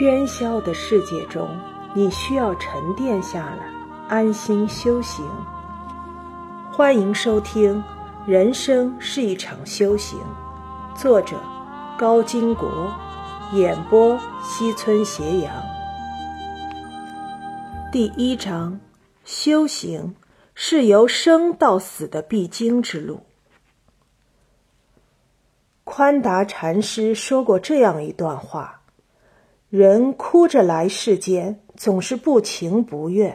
喧嚣的世界中，你需要沉淀下来，安心修行。欢迎收听《人生是一场修行》，作者高金国，演播西村斜阳。第一章：修行是由生到死的必经之路。宽达禅师说过这样一段话。人哭着来世间，总是不情不愿；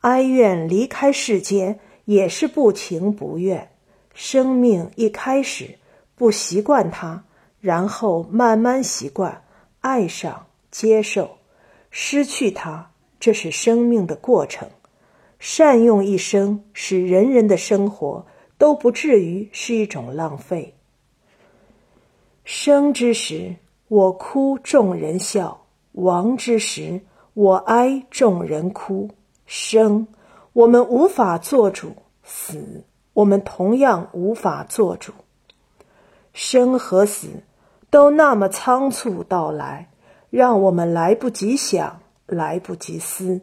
哀怨离开世间，也是不情不愿。生命一开始不习惯它，然后慢慢习惯、爱上、接受；失去它，这是生命的过程。善用一生，使人人的生活都不至于是一种浪费。生之时，我哭，众人笑。亡之时，我哀，众人哭。生，我们无法做主；死，我们同样无法做主。生和死都那么仓促到来，让我们来不及想，来不及思。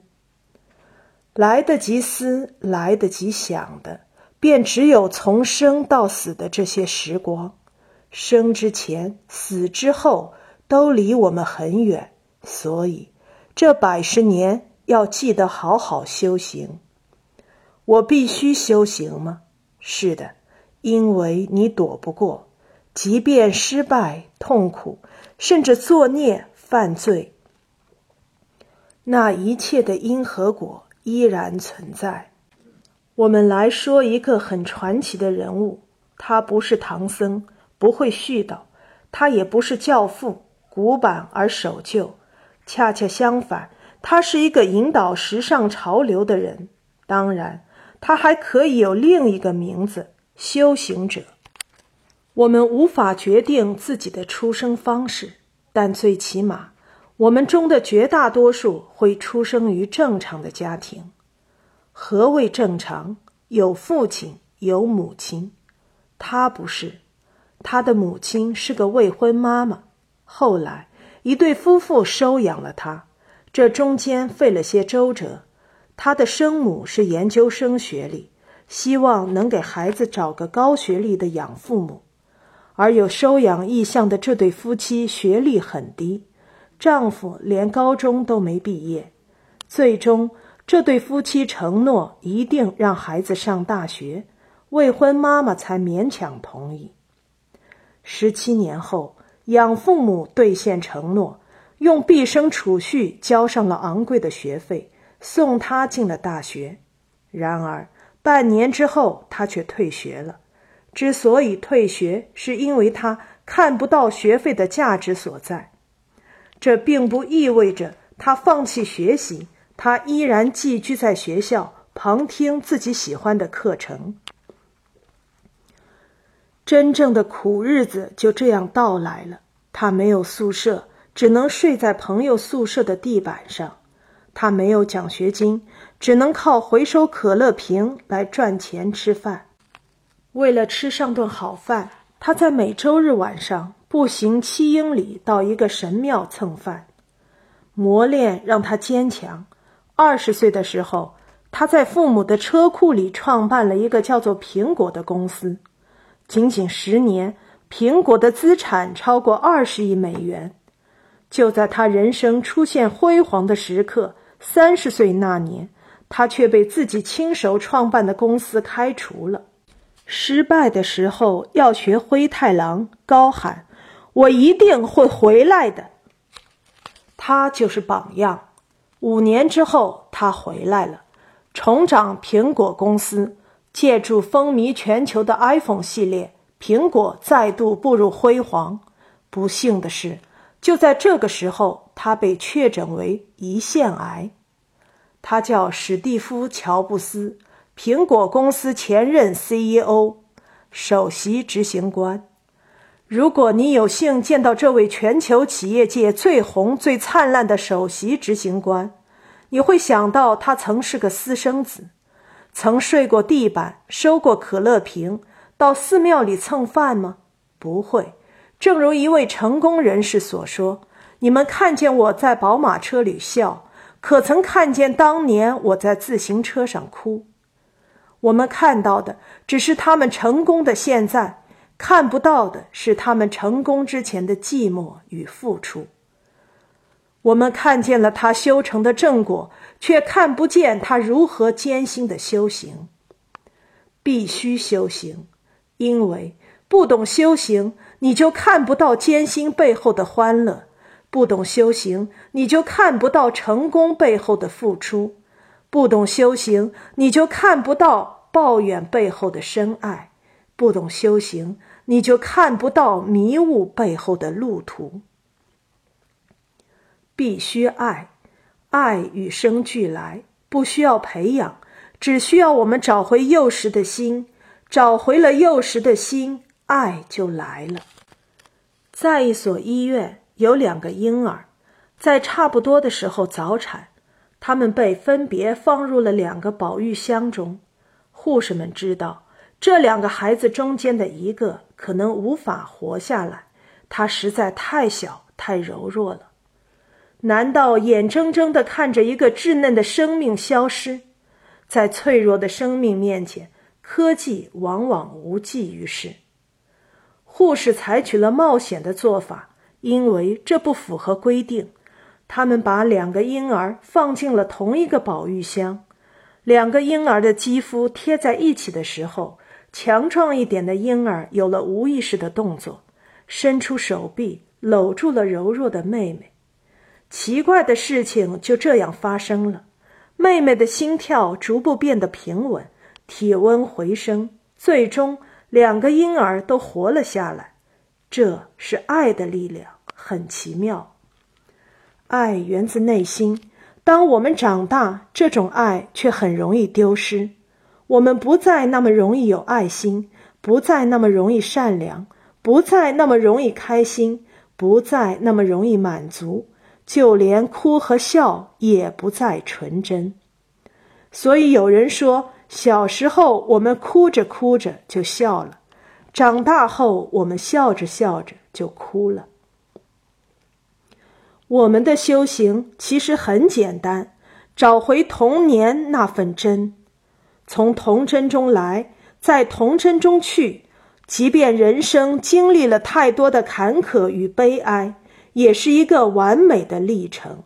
来得及思，来得及想的，便只有从生到死的这些时光。生之前，死之后，都离我们很远。所以，这百十年要记得好好修行。我必须修行吗？是的，因为你躲不过，即便失败、痛苦，甚至作孽、犯罪，那一切的因和果依然存在。我们来说一个很传奇的人物，他不是唐僧，不会絮叨；他也不是教父，古板而守旧。恰恰相反，他是一个引导时尚潮流的人。当然，他还可以有另一个名字——修行者。我们无法决定自己的出生方式，但最起码，我们中的绝大多数会出生于正常的家庭。何谓正常？有父亲，有母亲。他不是，他的母亲是个未婚妈妈。后来。一对夫妇收养了他，这中间费了些周折。他的生母是研究生学历，希望能给孩子找个高学历的养父母，而有收养意向的这对夫妻学历很低，丈夫连高中都没毕业。最终，这对夫妻承诺一定让孩子上大学，未婚妈妈才勉强同意。十七年后。养父母兑现承诺，用毕生储蓄交上了昂贵的学费，送他进了大学。然而半年之后，他却退学了。之所以退学，是因为他看不到学费的价值所在。这并不意味着他放弃学习，他依然寄居在学校，旁听自己喜欢的课程。真正的苦日子就这样到来了。他没有宿舍，只能睡在朋友宿舍的地板上。他没有奖学金，只能靠回收可乐瓶来赚钱吃饭。为了吃上顿好饭，他在每周日晚上步行七英里到一个神庙蹭饭。磨练让他坚强。二十岁的时候，他在父母的车库里创办了一个叫做“苹果”的公司。仅仅十年，苹果的资产超过二十亿美元。就在他人生出现辉煌的时刻，三十岁那年，他却被自己亲手创办的公司开除了。失败的时候要学灰太狼，高喊：“我一定会回来的。”他就是榜样。五年之后，他回来了，重掌苹果公司。借助风靡全球的 iPhone 系列，苹果再度步入辉煌。不幸的是，就在这个时候，他被确诊为胰腺癌。他叫史蒂夫·乔布斯，苹果公司前任 CEO，首席执行官。如果你有幸见到这位全球企业界最红、最灿烂的首席执行官，你会想到他曾是个私生子。曾睡过地板，收过可乐瓶，到寺庙里蹭饭吗？不会。正如一位成功人士所说：“你们看见我在宝马车里笑，可曾看见当年我在自行车上哭？我们看到的只是他们成功的现在，看不到的是他们成功之前的寂寞与付出。我们看见了他修成的正果，却看不见他如何艰辛的修行。必须修行，因为不懂修行，你就看不到艰辛背后的欢乐。不懂修行，你就看不到成功背后的付出；不懂修行，你就看不到抱怨背后的深爱；不懂修行，你就看不到迷雾背后的路途。必须爱，爱与生俱来，不需要培养，只需要我们找回幼时的心，找回了幼时的心，爱就来了。在一所医院。有两个婴儿，在差不多的时候早产，他们被分别放入了两个保育箱中。护士们知道，这两个孩子中间的一个可能无法活下来，他实在太小、太柔弱了。难道眼睁睁地看着一个稚嫩的生命消失？在脆弱的生命面前，科技往往无济于事。护士采取了冒险的做法。因为这不符合规定，他们把两个婴儿放进了同一个保育箱。两个婴儿的肌肤贴在一起的时候，强壮一点的婴儿有了无意识的动作，伸出手臂搂住了柔弱的妹妹。奇怪的事情就这样发生了：妹妹的心跳逐步变得平稳，体温回升，最终两个婴儿都活了下来。这是爱的力量。很奇妙，爱源自内心。当我们长大，这种爱却很容易丢失。我们不再那么容易有爱心，不再那么容易善良，不再那么容易开心，不再那么容易满足，就连哭和笑也不再纯真。所以有人说，小时候我们哭着哭着就笑了，长大后我们笑着笑着就哭了。我们的修行其实很简单，找回童年那份真，从童真中来，在童真中去。即便人生经历了太多的坎坷与悲哀，也是一个完美的历程。